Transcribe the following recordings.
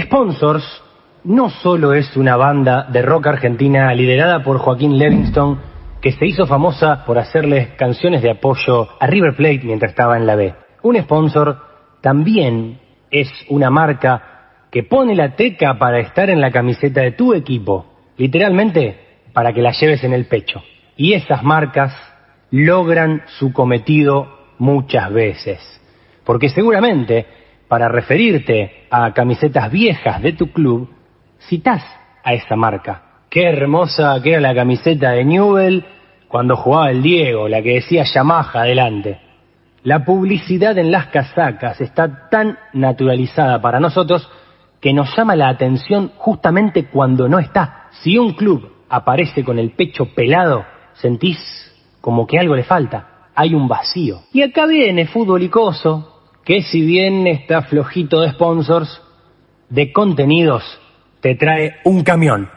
Sponsors no solo es una banda de rock argentina liderada por Joaquín Livingston que se hizo famosa por hacerles canciones de apoyo a River Plate mientras estaba en la B. Un sponsor también es una marca que pone la teca para estar en la camiseta de tu equipo, literalmente para que la lleves en el pecho. Y esas marcas logran su cometido muchas veces. Porque seguramente, para referirte a camisetas viejas de tu club, citas a esa marca. Qué hermosa que era la camiseta de Newell cuando jugaba el Diego, la que decía Yamaha adelante. La publicidad en las casacas está tan naturalizada para nosotros que nos llama la atención justamente cuando no está. Si un club aparece con el pecho pelado, sentís como que algo le falta, hay un vacío. Y acá viene Fútbol Icoso, que si bien está flojito de sponsors, de contenidos, te trae un camión.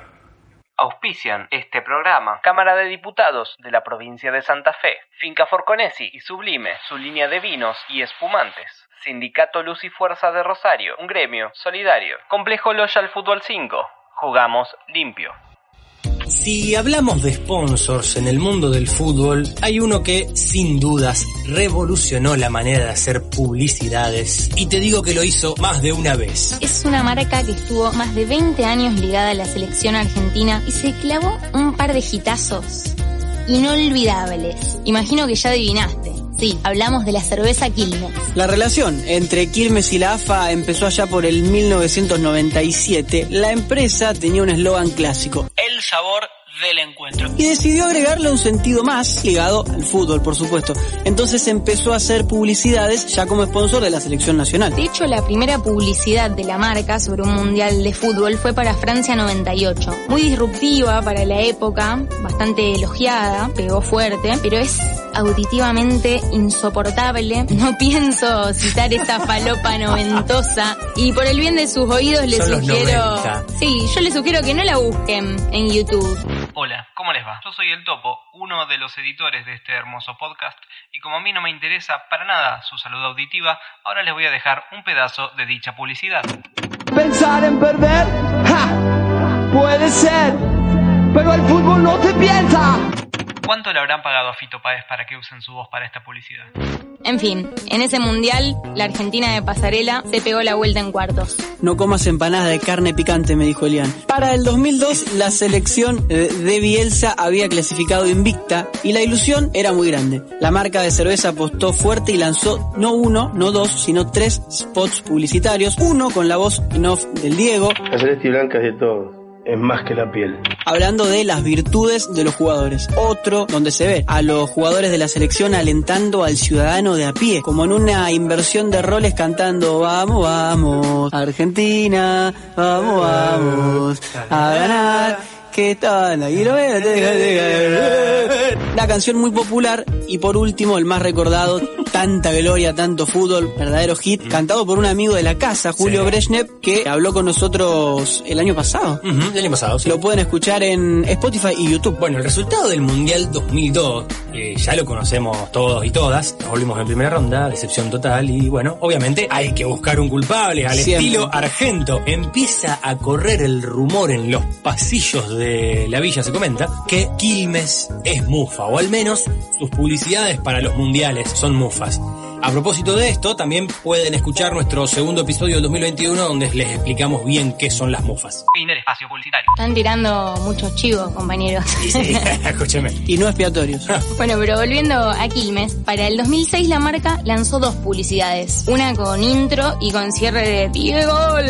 Auspician este programa Cámara de Diputados de la provincia de Santa Fe, Finca Forconesi y Sublime, su línea de vinos y espumantes. Sindicato Luz y Fuerza de Rosario, un gremio solidario. Complejo Loyal Fútbol 5. Jugamos limpio. Si hablamos de sponsors en el mundo del fútbol, hay uno que sin dudas revolucionó la manera de hacer publicidades y te digo que lo hizo más de una vez. Es una marca que estuvo más de 20 años ligada a la selección argentina y se clavó un par de hitazos inolvidables. Imagino que ya adivinaste. Sí, hablamos de la cerveza Quilmes. La relación entre Quilmes y la AFA empezó allá por el 1997. La empresa tenía un eslogan clásico, el sabor del encuentro. Y decidió agregarle un sentido más ligado al fútbol, por supuesto. Entonces empezó a hacer publicidades ya como sponsor de la selección nacional. De hecho, la primera publicidad de la marca sobre un mundial de fútbol fue para Francia 98. Muy disruptiva para la época, bastante elogiada, pegó fuerte, pero es auditivamente insoportable. No pienso citar esa falopa noventosa y por el bien de sus oídos les Son los sugiero... 90. Sí, yo les sugiero que no la busquen en YouTube. Hola, ¿cómo les va? Yo soy el Topo, uno de los editores de este hermoso podcast, y como a mí no me interesa para nada su salud auditiva, ahora les voy a dejar un pedazo de dicha publicidad. Pensar en perder, ¡ja! Puede ser, pero el fútbol no te piensa. ¿Cuánto le habrán pagado a Fito Páez para que usen su voz para esta publicidad? En fin, en ese mundial, la Argentina de pasarela se pegó la vuelta en cuartos. No comas empanadas de carne picante, me dijo Elian. Para el 2002, la selección eh, de Bielsa había clasificado invicta y la ilusión era muy grande. La marca de cerveza apostó fuerte y lanzó no uno, no dos, sino tres spots publicitarios. Uno con la voz en off del Diego, La celeste y blanca es de todos, es más que la piel. hablando de las virtudes de los jugadores. Otro donde se ve a los jugadores de la selección alentando al ciudadano de a pie, como en una inversión de roles cantando vamos, vamos, Argentina, vamos, vamos, a ganar. ¿Qué tal? Ahí lo veo. La canción muy popular y por último el más recordado, tanta gloria, tanto fútbol, verdadero hit, cantado por un amigo de la casa, Julio Sí. Brezhnev, que habló con nosotros el año pasado. Del año pasado, sí. Lo pueden escuchar en Spotify y YouTube. Bueno, el resultado del Mundial 2002, eh, ya lo conocemos todos y todas, nos volvimos en primera ronda, decepción total, y bueno, obviamente hay que buscar un culpable, al Siempre. estilo argento. Empieza a correr el rumor en los pasillos de la villa, se comenta, que Quilmes es mufa, o al menos sus publicidades para los mundiales son A propósito de esto, también pueden escuchar nuestro segundo episodio del 2021 donde les explicamos bien qué son las mufas. Fin del espacio publicitario. Están tirando muchos chivos, compañeros. Sí, escúcheme. Y no expiatorios. Bueno, pero volviendo a Quilmes, para el 2006 la marca lanzó dos publicidades. Una con intro y con cierre de pie gol.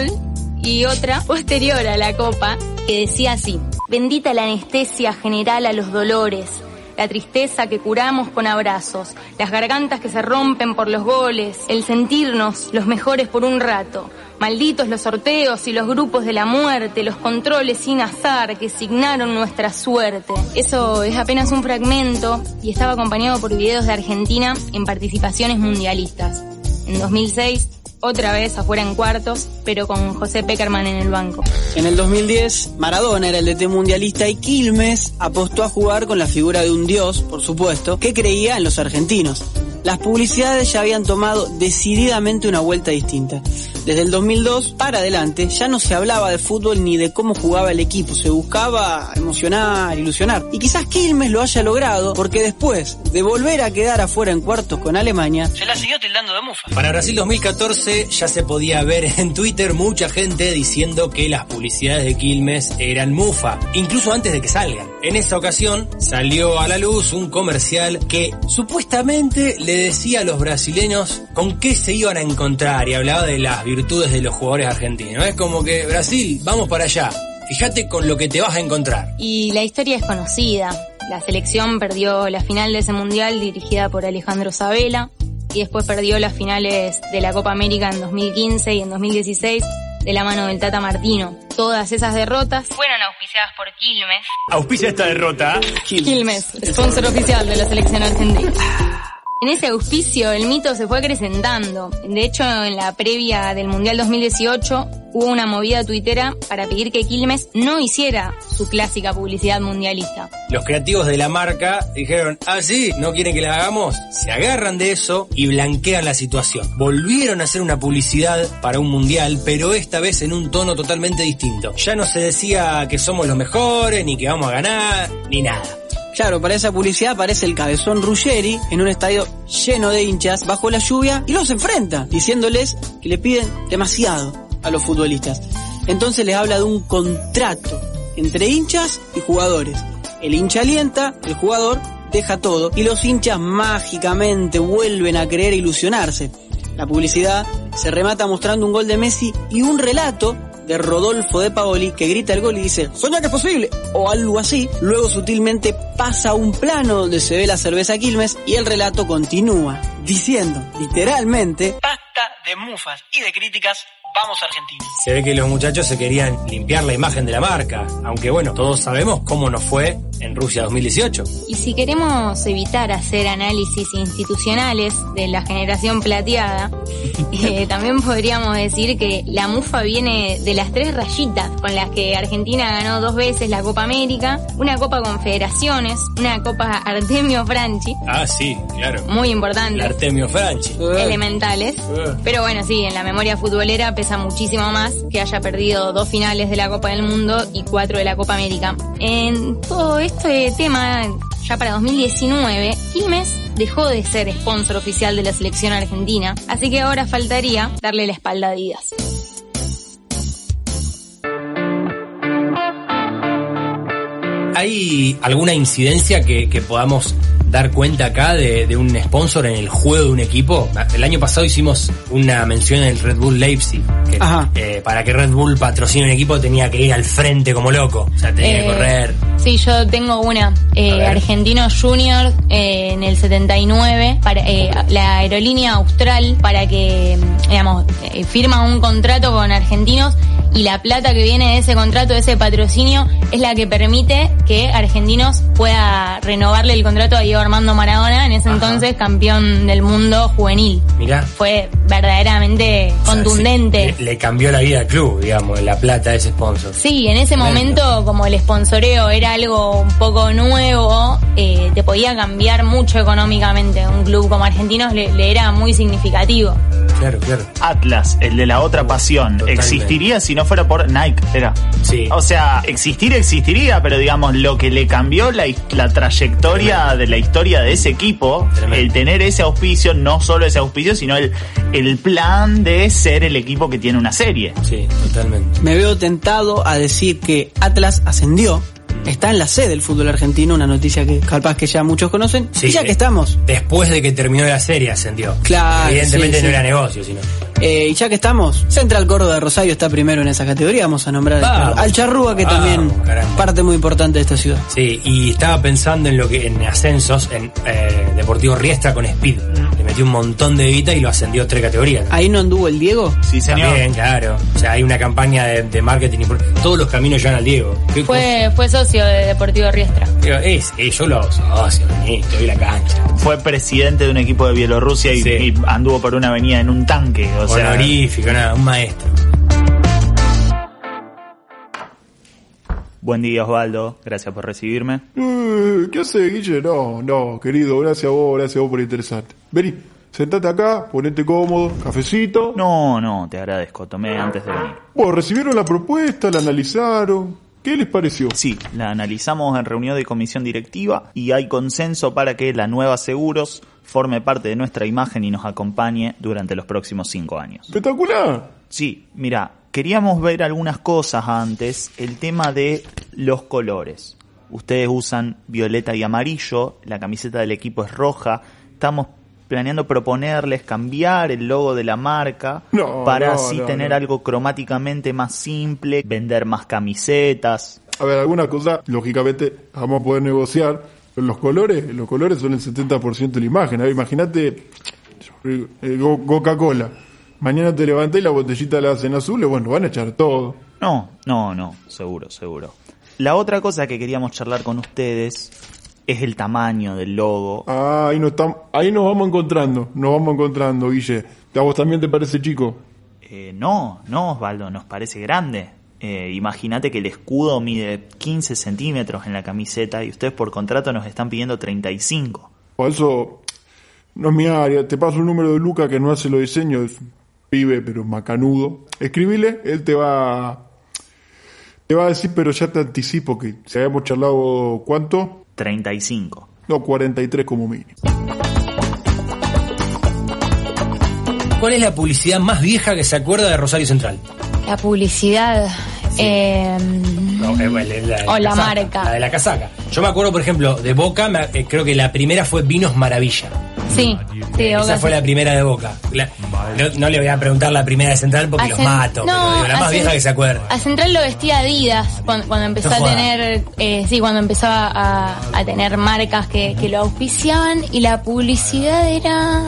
Y otra posterior a la copa que decía así. Bendita la anestesia general a los dolores. La tristeza que curamos con abrazos, las gargantas que se rompen por los goles, el sentirnos los mejores por un rato. Malditos los sorteos y los grupos de la muerte, los controles sin azar que signaron nuestra suerte. Eso es apenas un fragmento y estaba acompañado por videos de Argentina en participaciones mundialistas. En 2006, otra vez afuera en cuartos, pero con José Peckerman en el banco. En el 2010, Maradona era el DT mundialista y Quilmes apostó a jugar con la figura de un dios, por supuesto, que creía en los argentinos. Las publicidades ya habían tomado decididamente una vuelta distinta. Desde el 2002 para adelante ya no se hablaba de fútbol ni de cómo jugaba el equipo, se buscaba emocionar, ilusionar. Y quizás Quilmes lo haya logrado porque después de volver a quedar afuera en cuartos con Alemania, se la siguió tildando de mufa. Para Brasil 2014 ya se podía ver en Twitter mucha gente diciendo que las publicidades de Quilmes eran mufa, incluso antes de que salgan. En esa ocasión salió a la luz un comercial que supuestamente le decía a los brasileños con qué se iban a encontrar y hablaba de las virtudes de los jugadores argentinos. Es como que Brasil, vamos para allá. Fíjate con lo que te vas a encontrar. Y la historia es conocida. La selección perdió la final de ese mundial dirigida por Alejandro Sabela y después perdió las finales de la Copa América en 2015 y en 2016 de la mano del Tata Martino. Todas esas derrotas fueron auspiciadas por Quilmes. Auspicia esta derrota. Quilmes, sponsor oficial de la selección argentina. En ese auspicio el mito se fue acrecentando. De hecho, en la previa del Mundial 2018 hubo una movida tuitera para pedir que Quilmes no hiciera su clásica publicidad mundialista. Los creativos de la marca dijeron, ah, sí, no quieren que la hagamos. Se agarran de eso y blanquean la situación. Volvieron a hacer una publicidad para un mundial, pero esta vez en un tono totalmente distinto. Ya no se decía que somos los mejores, ni que vamos a ganar, ni nada. Claro, para esa publicidad aparece el cabezón Ruggeri en un estadio lleno de hinchas bajo la lluvia y los enfrenta, diciéndoles que le piden demasiado a los futbolistas. Entonces les habla de un contrato entre hinchas y jugadores. El hincha alienta, el jugador deja todo y los hinchas mágicamente vuelven a creer e ilusionarse. La publicidad se remata mostrando un gol de Messi y un relato de Rodolfo de Paoli que grita el gol y dice, soña que es posible, o algo así. Luego sutilmente pasa a un plano donde se ve la cerveza Quilmes y el relato continúa, diciendo, literalmente, basta de mufas y de críticas, vamos Argentina. Se ve que los muchachos se querían limpiar la imagen de la marca, aunque bueno, todos sabemos cómo nos fue en Rusia 2018. Y si queremos evitar hacer análisis institucionales de la generación plateada, eh, también podríamos decir que la mufa viene de las tres rayitas con las que Argentina ganó dos veces la Copa América, una Copa Confederaciones, una Copa Artemio Franchi. Ah, sí, claro. Muy importante. Artemio Franchi. Elementales. Uh. Pero bueno, sí, en la memoria futbolera pesa muchísimo más que haya perdido dos finales de la Copa del Mundo y cuatro de la Copa América. En todo este tema, ya para 2019, Quilmes dejó de ser sponsor oficial de la selección argentina, así que ahora faltaría darle la espalda a Adidas. ¿Hay alguna incidencia que, que podamos dar cuenta acá de, de, un sponsor en el juego de un equipo? El año pasado hicimos una mención en el Red Bull Leipzig, que eh, para que Red Bull patrocine un equipo tenía que ir al frente como loco, o sea, tenía Eh, que correr. Sí, yo tengo una. Eh. Argentino Junior eh, en el 79, para, eh, la aerolínea austral para que, mm, digamos, eh, firma un contrato con argentinos y la plata que viene de ese contrato, de ese patrocinio, es la que permite que Argentinos pueda renovarle el contrato a Diego Armando Maradona, en ese Ajá. entonces campeón del mundo juvenil. Mirá. Fue verdaderamente O sea, contundente. sí, le, le cambió la vida al club, digamos, la plata de ese sponsor. Sí, en ese Tremendo. momento, como el sponsoreo era algo un poco nuevo, eh, te podía cambiar mucho económicamente. Un club como Argentinos le, le era muy significativo. Claro, claro. Atlas, el de la otra pasión, Totalmente. existiría si no fuera por Nike, era. Sí. O sea, existir existiría, pero digamos, lo que le cambió la, la trayectoria de la historia de ese equipo, Tremendo. el tener ese auspicio, no solo ese auspicio, sino el, el plan de ser el equipo que tiene una serie. Sí, totalmente. Me veo tentado a decir que Atlas ascendió, está en la C del fútbol argentino, una noticia que capaz que ya muchos conocen. Sí, y ya que estamos, Después de que terminó la serie ascendió. Claro, Evidentemente sí, no sí. era negocio, sino. eh, y ya que estamos, Central Córdoba de Rosario está primero en esa categoría, vamos a nombrar Vamos. al Charrúa, que Vamos, también caramba. parte muy importante de esta ciudad. Sí, y estaba pensando en lo que en ascensos, en eh, Deportivo Riestra con Speed. Metió un montón de guita y lo ascendió tres categorías. Ahí no anduvo el Diego. Sí, señor. También, claro. O sea, hay una campaña de, de marketing. y por- Todos los caminos llevan al Diego. ¿Qué Fue, fue socio de Deportivo Riestra. Digo, es, eh, yo lo socio, doy la cancha. Fue presidente de un equipo de Bielorrusia y, Sí. y anduvo por una avenida en un tanque. O sea, Honorífico, nada, un maestro. Buen día Osvaldo, gracias por recibirme. Eh, ¿Qué hace, Guille? No, no, querido, gracias a vos, gracias a vos por interesarte. Vení, sentate acá, ponete cómodo, cafecito. No, no, te agradezco, tomé antes de venir. Bueno, recibieron la propuesta, la analizaron. ¿Qué les pareció? Sí, la analizamos en reunión de comisión directiva y hay consenso para que la nueva Seguros forme parte de nuestra imagen y nos acompañe durante los próximos cinco años. Espectacular. Sí, mira, queríamos ver algunas cosas antes. El tema de los colores. Ustedes usan violeta y amarillo, la camiseta del equipo es roja. Estamos planeando proponerles cambiar el logo de la marca No, para no, así no, tener algo cromáticamente más simple, vender más camisetas. A ver, alguna cosa, lógicamente, vamos a poder negociar. Pero los colores, los colores son el 70% de la imagen. A ver, imagínate eh, Coca-Cola. Mañana te levantas y la botellita la hacen azul, y bueno, van a echar todo. No, no, no, seguro, seguro. La otra cosa que queríamos charlar con ustedes es el tamaño del logo. Ah, ahí nos, tam- ahí nos vamos encontrando, nos vamos encontrando, Guille. ¿A vos también te parece chico? Eh, no, no, Osvaldo, nos parece grande. Eh, Imagínate que el escudo mide 15 centímetros en la camiseta y ustedes por contrato nos están pidiendo 35. O eso no es mi área. Te paso el número de Luca que no hace los diseños, pibe, pero macanudo. Escribile, él te va te va a decir, pero ya te anticipo que si habíamos charlado cuánto, 35. no 43 como mínimo. ¿Cuál es la publicidad más vieja que se acuerda de Rosario Central? La publicidad. eh, No, eh, bueno, la de O la casaca, marca. La de la casaca. Yo me acuerdo, por ejemplo, de Boca, me- eh, creo que la primera fue Vinos Maravilla. Sí, sí, Esa fue sí. la primera de Boca. La- no, no le voy a preguntar la primera de Central porque A los mato, no, pero digo, la más vieja que se acuerda. A Central lo vestía Adidas cuando, cuando empezó No a tener, eh, sí, cuando empezaba a, a tener marcas que, que lo auspiciaban y la publicidad era,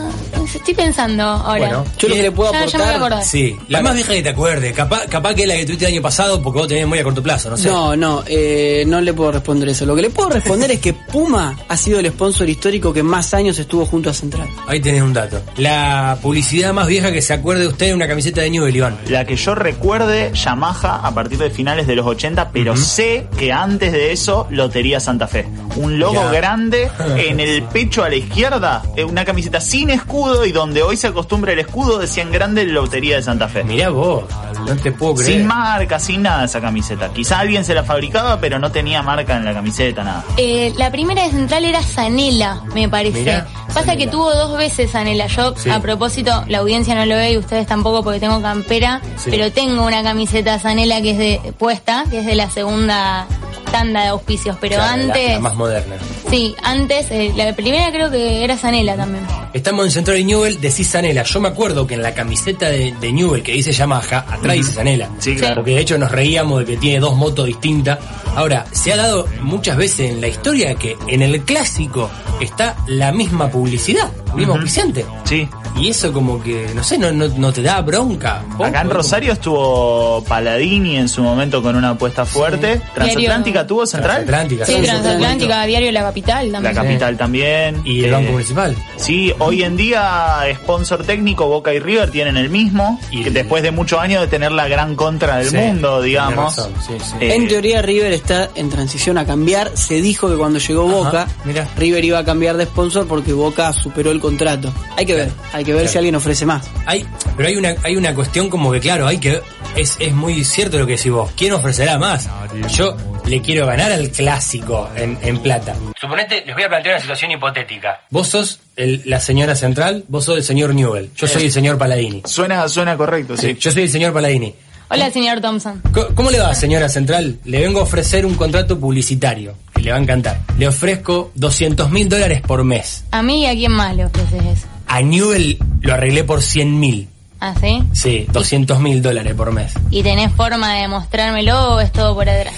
estoy pensando ahora. Bueno, Yo lo que le puedo Ya- ya me voy a aportar. Sí, la más vieja que te acuerdes. Capaz, capaz que es la que tuviste el año pasado porque vos tenés muy a corto plazo, no sé. No, no, eh, no le puedo responder eso. Lo que le puedo responder es que Puma ha sido el sponsor histórico que más años estuvo junto a Central. Ahí tenés un dato. La publicidad más vieja que se acuerde usted de una camiseta de Newell, Iván. La que yo recuerde, Yamaha a partir de finales de los 80, pero sé que antes de eso, Lotería Santa Fe. Un logo Ya. grande en el pecho a la izquierda, eh, una camiseta sin escudo y donde hoy se acostumbra el escudo, decía en grande Lotería de Santa Fe. Mirá vos, no te puedo creer. Sin marca, sin nada esa camiseta. Quizá alguien se la fabricaba, pero no tenía marca en la camiseta, nada. Eh, la primera de Central era Zanela, me parece. Mirá, Pasa Zanela. Que tuvo dos veces Zanela. Yo, Sí. a propósito, la audiencia no lo ve y ustedes tampoco porque tengo campera, Sí. pero tengo una camiseta Zanela que es de puesta, que es de la segunda tanda de auspicios. Pero antes, la más moderna. Sí, antes, eh, la primera creo que era Zanela también. Estamos en Central y Newell, decís Zanela. Yo me acuerdo que en la camiseta de, de Newell que dice Yamaha, atrás dice Zanela. Sí, claro. Porque de hecho nos reíamos de que tiene dos motos distintas. Ahora, se ha dado muchas veces en la historia que en el clásico está la misma publicidad, el mismo Ujú. auspiciante. Sí. Y eso como que, no sé, no, no, no te da bronca. Acá en Rosario estuvo Paladini en su momento con una apuesta fuerte. Transatlántica tuvo Central. Transatlántica. Sí, Transatlántica, Diario La Capital La también. capital también. Y el Eh, Banco Municipal. Sí, hoy en día sponsor técnico Boca y River tienen el mismo, Y- que después de muchos años de tener la gran contra del Sí, mundo, digamos. razón, sí, sí. Eh, En teoría River está en transición a cambiar. Se dijo que cuando llegó Ajá, Boca, mirá. River iba a cambiar de sponsor porque Boca superó el contrato. Hay que ver, hay que ver Claro. si alguien ofrece más. Hay, pero hay una, hay una cuestión como que, claro, hay que. Es, es muy cierto lo que decís vos. ¿Quién ofrecerá más? Yo le quiero ganar al clásico en, en plata. Suponete, les voy a plantear una situación hipotética. Vos sos el- la señora central, vos sos el señor Newell. Yo soy el señor Paladini. Suena, suena correcto, sí. Yo soy el señor Paladini. Hola, señor Thompson. Co- ¿Cómo le va, señora central? Le vengo a ofrecer un contrato publicitario, que le va a encantar. Le ofrezco 200 mil dólares por mes. A mí y a quién más le ofreces eso. A Newell lo arreglé por 100 mil. ¿Ah, sí? Sí, 200 mil dólares por mes. ¿Y tenés forma de mostrármelo o es todo por atrás?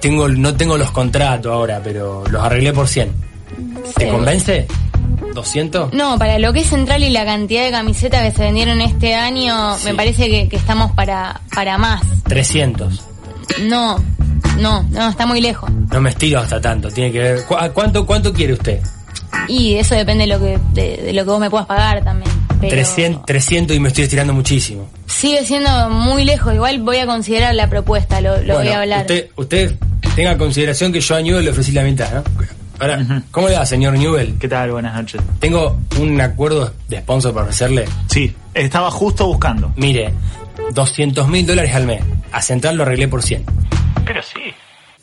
Tengo, no tengo los contratos ahora, pero los arreglé por 100. ¿Te convence? ¿200? No, para lo que es Central y la cantidad de camisetas que se vendieron este año, Sí. me parece que, que estamos para, para más. 300. No, no, no, está muy lejos. No me estiro hasta tanto, tiene que ver. ¿Cu- a ¿Cuánto, cuánto quiere usted? Y eso depende de lo que, de, de lo que vos me puedas pagar también. Pero 300, 300 y me estoy estirando muchísimo. Sigue siendo muy lejos, igual voy a considerar la propuesta, lo, lo voy a hablar. Usted, usted tenga consideración que yo a Newell le ofrecí la mitad, ¿no? Ahora, ¿cómo le va, señor Newell? ¿Qué tal? Buenas noches. Tengo un acuerdo de sponsor para ofrecerle. Sí, estaba justo buscando. Mire, 200 mil dólares al mes. A Central lo arreglé por 100. Pero sí.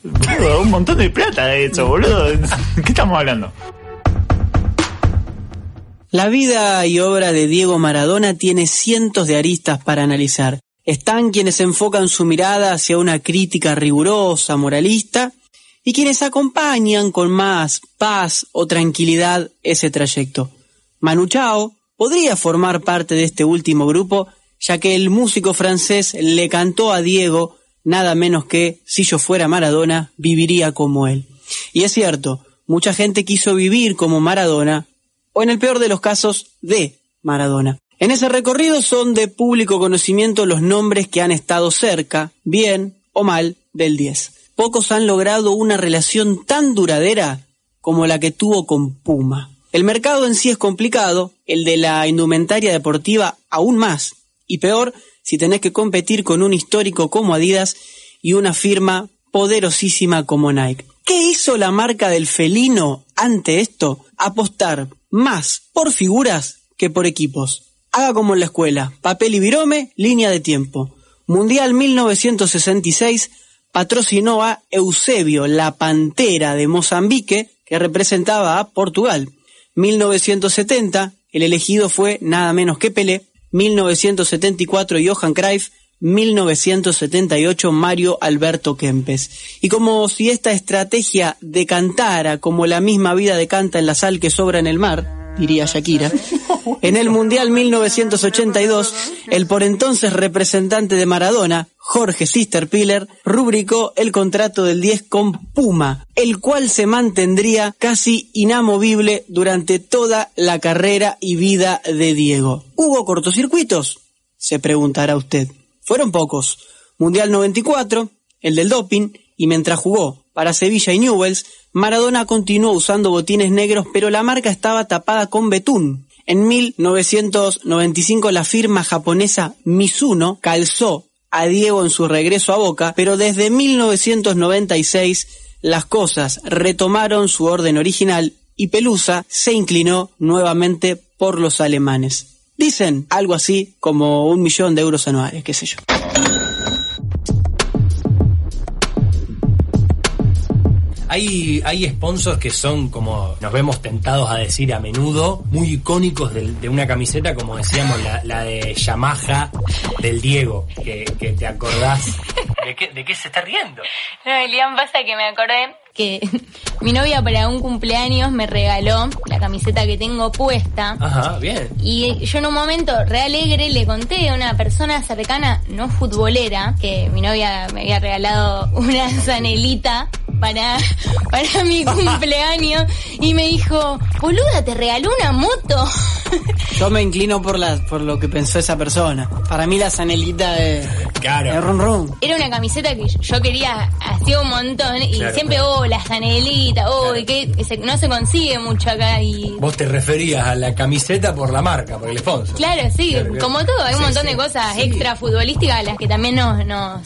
Boludo, un montón de plata de eso, boludo. ¿Qué estamos hablando? La vida y obra de Diego Maradona tiene cientos de aristas para analizar. Están quienes enfocan su mirada hacia una crítica rigurosa, moralista, y quienes acompañan con más paz o tranquilidad ese trayecto. Manu Chao podría formar parte de este último grupo, ya que el músico francés le cantó a Diego nada menos que si yo fuera Maradona, viviría como él. Y es cierto, mucha gente quiso vivir como Maradona, o en el peor de los casos, de Maradona. En ese recorrido son de público conocimiento los nombres que han estado cerca, bien o mal, del 10. Pocos han logrado una relación tan duradera como la que tuvo con Puma. El mercado en sí es complicado, el de la indumentaria deportiva aún más, y peor si tenés que competir con un histórico como Adidas y una firma poderosísima como Nike. ¿Qué hizo la marca del felino ante esto? Apostar más por figuras que por equipos. Haga como en la escuela, papel y virome, línea de tiempo. Mundial 1966 patrocinó a Eusebio, la pantera de Mozambique, que representaba a Portugal. 1970, el elegido fue nada menos que Pelé. 1974, Johan Cruyff. 1978 Mario Alberto Kempes. Y como si esta estrategia decantara como la misma vida decanta en la sal que sobra en el mar, diría Shakira, en el Mundial 1982, el por entonces representante de Maradona, Jorge Sisterpiller, rubricó el contrato del 10 con Puma, el cual se mantendría casi inamovible durante toda la carrera y vida de Diego. ¿Hubo cortocircuitos? Se preguntará usted. Fueron pocos. Mundial 94, el del doping, y mientras jugó para Sevilla y Newells, Maradona continuó usando botines negros, pero la marca estaba tapada con betún. En 1995 la firma japonesa Mizuno calzó a Diego en su regreso a Boca, pero desde 1996 las cosas retomaron su orden original y Pelusa se inclinó nuevamente por los alemanes. Dicen algo así como un millón de euros anuales, qué sé yo. Hay, hay sponsors que son, como nos vemos tentados a decir a menudo, muy icónicos de, de una camiseta, como decíamos, la, la de Yamaha del Diego, que, que te acordás. ¿De qué, ¿De qué se está riendo? No, Elian, pasa que me acordé que mi novia para un cumpleaños me regaló la camiseta que tengo puesta. Ajá, bien. Y yo en un momento re alegre le conté a una persona cercana, no futbolera, que mi novia me había regalado una zanelita para, para mi cumpleaños y me dijo, boluda, te regaló una moto. Yo me inclino por la, por lo que pensó esa persona. Para mí la zanelita de, Claro. de Run Run. Era una camiseta que yo quería hacía un montón y Claro, siempre, oh, la zanelita, oh, y que que se- no se consigue mucho acá y... Vos te referías a la camiseta por la marca, por el sponsor. Claro, sí, Claro, claro. como todo, hay un Sí, montón sí. de cosas Sí. extra futbolísticas a las que también nos, nos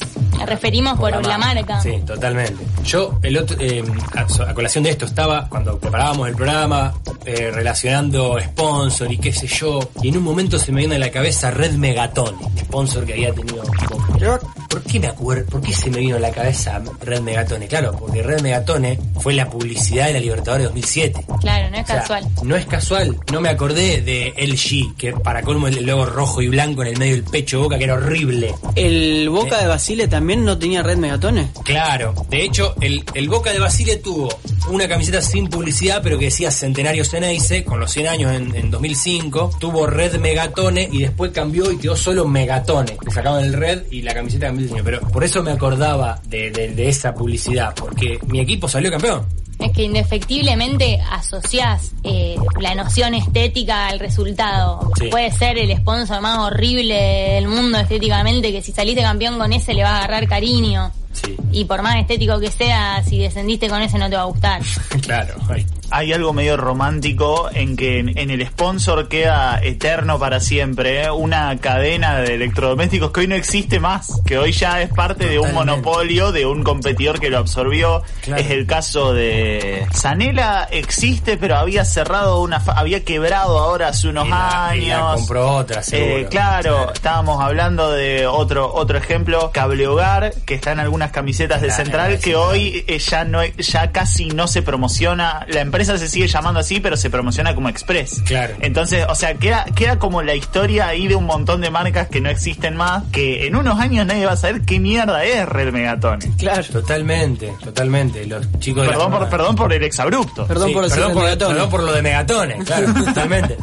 referimos por, la, marca. Sí, totalmente. Yo, el otro, eh, a, a colación de esto, estaba cuando preparábamos el programa, eh, relacionando sponsor y qué sé yo, y en un momento se me vino a la cabeza Red Megatone, sponsor que había tenido. Boca. ¿Por qué me acuerdo? ¿Por qué se me vino a la cabeza Red Megatone? Claro, porque Red Megatone fue la publicidad de la Libertadores 2007. Claro, no es O sea, casual. No es casual. No me acordé de LG, que para colmo el logo rojo y blanco en el medio del pecho de boca, que era horrible. ¿El Boca de Basile también no tenía red megatones? Claro, de hecho, el, el Boca de Basile tuvo una camiseta sin publicidad, pero que decía Centenario Ceneice, con los 100 años en, en 2005. Tuvo Red Megatone y después cambió y quedó solo Megatone. Le sacaban el Red y la camiseta cambió diseño. Pero por eso me acordaba de, de- de esa publicidad, porque mi equipo salió campeón. Es que indefectiblemente asociás eh, la noción estética al resultado. Sí. Puede ser el sponsor más horrible del mundo estéticamente, que si saliste campeón con ese le va a agarrar cariño. Sí. Y por más estético que sea, si descendiste con ese no te va a gustar. Claro, hay, hay algo medio romántico en que en, en el sponsor queda eterno para siempre ¿eh? una cadena de electrodomésticos que hoy no existe más, que hoy ya es parte de un monopolio de un competidor que lo absorbió. Claro. Es el caso de Sanela existe, pero había cerrado una, fa- había quebrado ahora hace unos Y la- y años. la compró otra, seguro. Eh, claro, estábamos hablando de otro otro ejemplo, Cable Hogar, que está en algunas camisetas de Central, que hoy eh, ya no ya casi no se promociona, la empresa se sigue llamando así, pero se promociona como Express. Claro. Entonces, o sea, queda, queda como la historia ahí de un montón de marcas que no existen más, que en unos años nadie va a saber qué mierda es Red Megatone. Claro. Totalmente, totalmente. Los chicos de la Perdón por, perdón por el exabrupto. Perdón Sí, por perdón, por, Megatone. perdón por lo de megatones, claro, totalmente.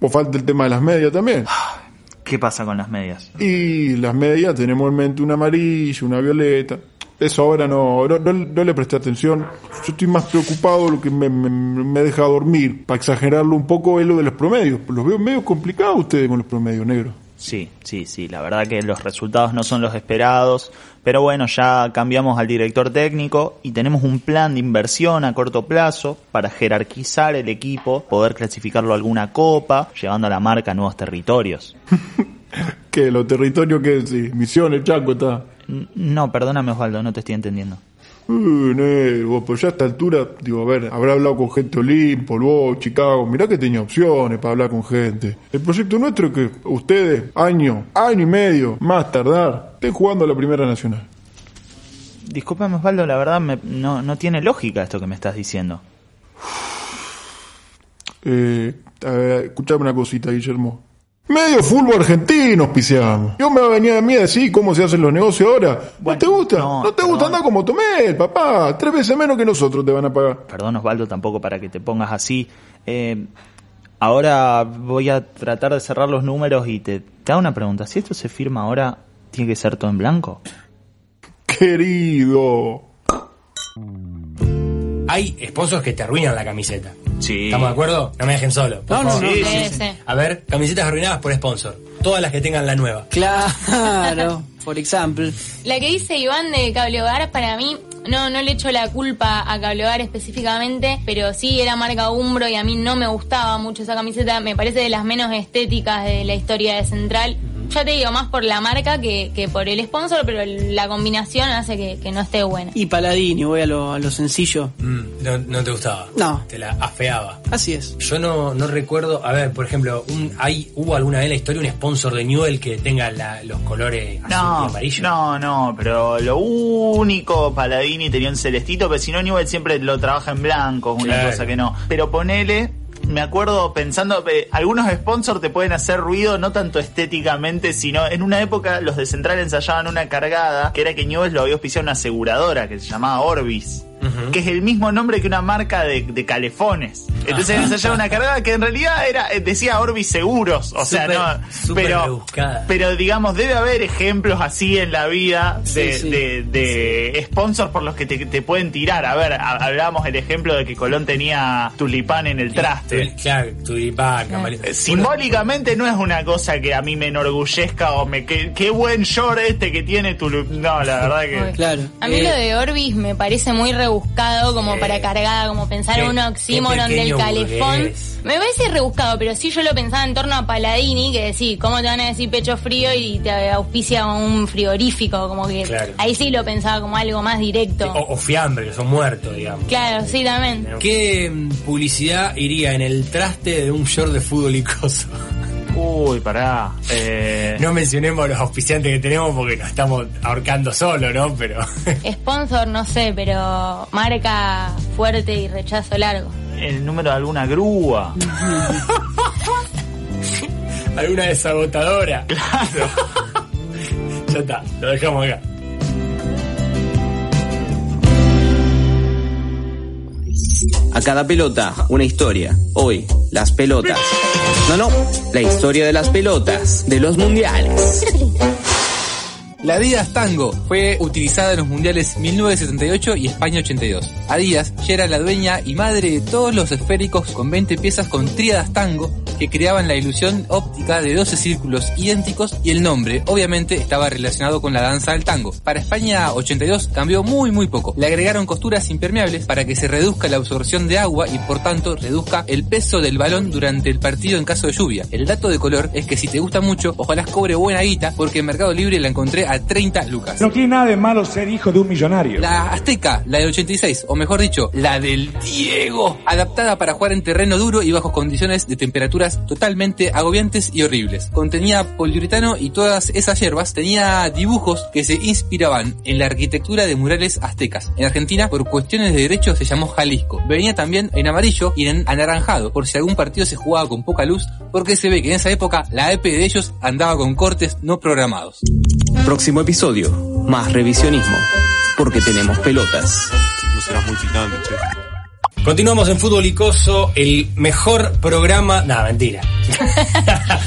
O falta el tema de las medias también. ¿Qué pasa con las medias? Y las medias tenemos en mente una amarilla, una violeta. Eso ahora no, no, le presté atención. Yo estoy más preocupado, lo que me, me, me deja dormir, para exagerarlo un poco, es lo de los promedios. Los veo medio complicados ustedes con los promedios negros. Sí, sí, sí, la verdad que los resultados no son los esperados, pero bueno, ya cambiamos al director técnico y tenemos un plan de inversión a corto plazo para jerarquizar el equipo, poder clasificarlo a alguna copa, llevando a la marca a nuevos territorios. Que los territorios que, sí, Misiones, Chaco, está. No, perdóname Osvaldo, no te estoy entendiendo. Uh, negro, pues ya a esta altura, digo, a ver, habrá hablado con gente Olimpo, luego Chicago, mirá que tenía opciones para hablar con gente. El proyecto nuestro es que ustedes, año, año y medio, más tardar, estén jugando a la Primera Nacional. Discúlpame Osvaldo, la verdad me- no, no tiene lógica esto que me estás diciendo. Eh, a ver, escuchame una cosita, Guillermo. Medio fútbol argentino auspiciamos. Yo me va a venir a mí a decir cómo se hacen los negocios ahora. Bueno, ¿No te gusta? no, No, te gusta andar como Tomé, papá. Tres veces menos que nosotros te van a pagar. Perdón Osvaldo tampoco para que te pongas así. Eh, ahora voy a tratar de cerrar los números y te, te hago una pregunta. Si esto se firma ahora, ¿tiene que ser todo en blanco? Querido. Hay sponsors que te arruinan la camiseta. Sí. ¿Estamos de acuerdo? No me dejen solo. No, no, no. Sí, sí. A ver, camisetas arruinadas por sponsor. Todas las que tengan la nueva. Claro, por ejemplo. La que dice Iván de Cable Hogar, para mí, no, no le echo la culpa a Cable Hogar específicamente, pero sí era marca Umbro y a mí no me gustaba mucho esa camiseta. Me parece de las menos estéticas de la historia de Central. Ya te digo, más por la marca que, que por el sponsor, pero la combinación hace que, que no esté buena. Y Paladini, voy a lo, a lo sencillo. Mm, no, no te gustaba. No. Te la afeaba. Así es. Yo no, no recuerdo, a ver, por ejemplo, un, hay, ¿hubo alguna vez en la historia un sponsor de Newell que tenga la- los colores azul y No, amarillo? no, no, pero lo único Paladini tenía un celestito, pero si no Newell siempre lo trabaja en blanco, una Claro. cosa que no. Pero ponele, me acuerdo pensando, eh, algunos sponsors te pueden hacer ruido no tanto estéticamente, sino en una época los de Central ensayaban una cargada, que era que Newell lo había auspiciado una aseguradora que se llamaba Orbis. Que es el mismo nombre que una marca de, de calefones. Entonces ensayaba una cargada que en realidad era eh, decía Orbis Seguros, o sea, Súper- no, súper pero rebuscada. pero digamos debe haber ejemplos así en la vida de, Sí, sí. de, de sponsors por los que te, te pueden tirar. A ver, ha- hablábamos el ejemplo de que Colón tenía tulipán en el traste. Claro, tulipán. Eh, Simbólicamente no es una cosa que a mí me enorgullezca o me que, qué buen short este que tiene tulipán. No, la verdad que Claro. A mí Eh, lo de Orbis me parece muy rebuscado como para cargada, como pensar qué- un oxímoron del calefón. burgués. Me parece rebuscado, pero sí yo lo pensaba en torno a Paladini, que sí, ¿cómo te van a decir pecho frío y te auspicia un frigorífico? Como que Claro. ahí sí lo pensaba como algo más directo. O, o fiambre, que son muertos, digamos. Claro, sí, también. ¿Qué mm, publicidad iría en el traste de un short de fútbol icoso? Uy, pará. Eh, No mencionemos los auspiciantes que tenemos porque nos estamos ahorcando solo, ¿no? Pero Sponsor, no sé, pero marca fuerte y rechazo largo. El número de alguna grúa. alguna desagotadora. Claro. Ya está, lo dejamos acá. A cada pelota, una historia. Hoy, las pelotas. No, no, la historia de las pelotas, de los mundiales. La Adidas Tango fue utilizada en los mundiales 1978 y España 82. Adidas ya era la dueña y madre de todos los esféricos con 20 piezas con tríadas Tango que creaban la ilusión óptica de 12 círculos idénticos y el nombre, obviamente, estaba relacionado con la danza del tango. Para España 82 cambió muy muy poco. Le agregaron costuras impermeables para que se reduzca la absorción de agua y por tanto reduzca el peso del balón durante el partido en caso de lluvia. El dato de color es que si te gusta mucho, ojalá cobre buena guita porque en Mercado Libre la encontré a 30 lucas. No tiene nada de malo ser hijo de un millonario. La Azteca, la del 86, o mejor dicho, la del Diego, adaptada para jugar en terreno duro y bajo condiciones de temperaturas totalmente agobiantes y horribles. Contenía poliuretano y todas esas hierbas tenía dibujos que se inspiraban en la arquitectura de murales aztecas. En Argentina, por cuestiones de derechos, se llamó Jalisco. Venía también en amarillo y en anaranjado, por si algún partido se jugaba con poca luz, porque se ve que en esa época la EP de ellos andaba con cortes no programados. Próximo episodio, más revisionismo, porque tenemos pelotas. No serás muy picante, che. Continuamos en Fútbol Icoso, el mejor programa. No, mentira.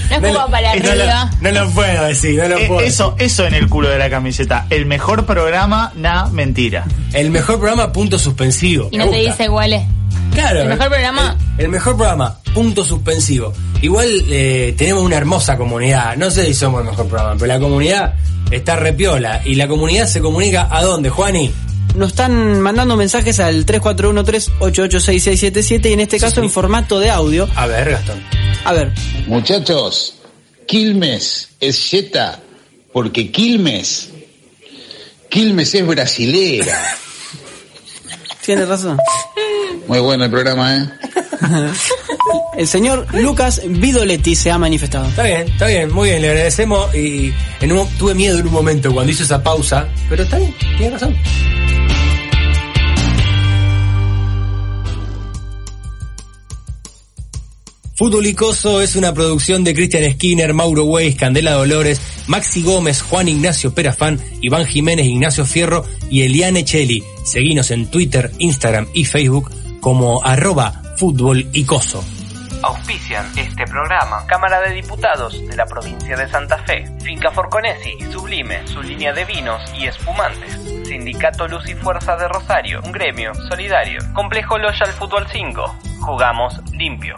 No es como para no arriba. lo, no lo puedo decir, no lo Eh, puedo eso, eso en el culo de la camiseta. El mejor programa, na, mentira. El mejor programa, punto suspensivo. Y no te dice cuál es. Claro. El mejor programa. El, el mejor programa, punto suspensivo. Igual eh, tenemos una hermosa comunidad. No sé si somos el mejor programa, pero la comunidad está repiola. Y la comunidad se comunica a dónde, Juani? Nos están mandando mensajes al 3413-886677 y en este caso en formato de audio. A ver, Gastón. A ver, Muchachos, Quilmes es yeta porque Quilmes, Quilmes es brasilera. tiene razón. Muy bueno el programa, ¿eh? El señor Lucas Vidoletti se ha manifestado. Está bien, está bien, muy bien, le agradecemos. Y en un- tuve miedo en un momento cuando hizo esa pausa, pero está bien, tiene razón. Fútbol Icoso es una producción de Cristian Skinner, Mauro Weiss, Candela Dolores, Maxi Gómez, Juan Ignacio Perafán, Iván Jiménez, Ignacio Fierro y Eliane Cheli. Seguinos en Twitter, Instagram y Facebook como arroba Fútbol Icoso. Auspician este programa Cámara de Diputados de la provincia de Santa Fe, Finca Forconesi y Sublime, su línea de vinos y espumantes, Sindicato Luz y Fuerza de Rosario, un gremio solidario, Complejo Loyal Fútbol 5, jugamos limpio.